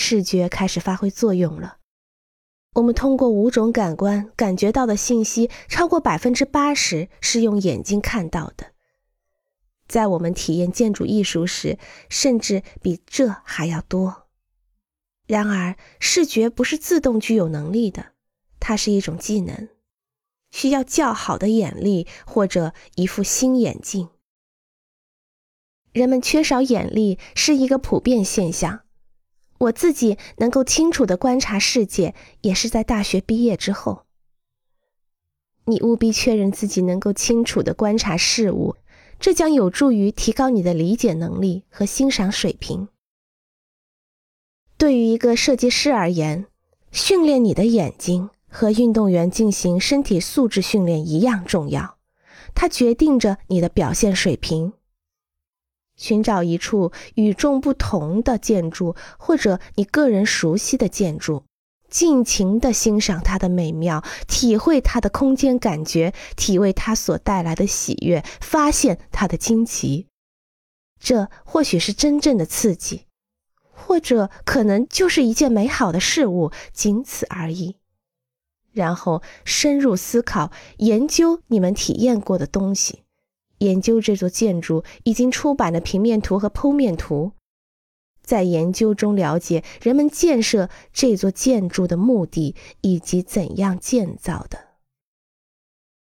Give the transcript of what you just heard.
视觉开始发挥作用了。我们通过五种感官感觉到的信息，超过百分之八十是用眼睛看到的。在我们体验建筑艺术时，甚至比这还要多。然而，视觉不是自动具有能力的，它是一种技能，需要较好的眼力或者一副新眼镜。人们缺少眼力是一个普遍现象。我自己能够清楚的观察世界，也是在大学毕业之后。你务必确认自己能够清楚的观察事物，这将有助于提高你的理解能力和欣赏水平。对于一个设计师而言，训练你的眼睛和运动员进行身体素质训练一样重要，它决定着你的表现水平。寻找一处与众不同的建筑，或者你个人熟悉的建筑，尽情地欣赏它的美妙，体会它的空间感觉，体味它所带来的喜悦，发现它的惊奇。这或许是真正的刺激，或者可能就是一件美好的事物，仅此而已。然后深入思考，研究你们体验过的东西。研究这座建筑已经出版的平面图和剖面图，在研究中了解人们建设这座建筑的目的以及怎样建造的。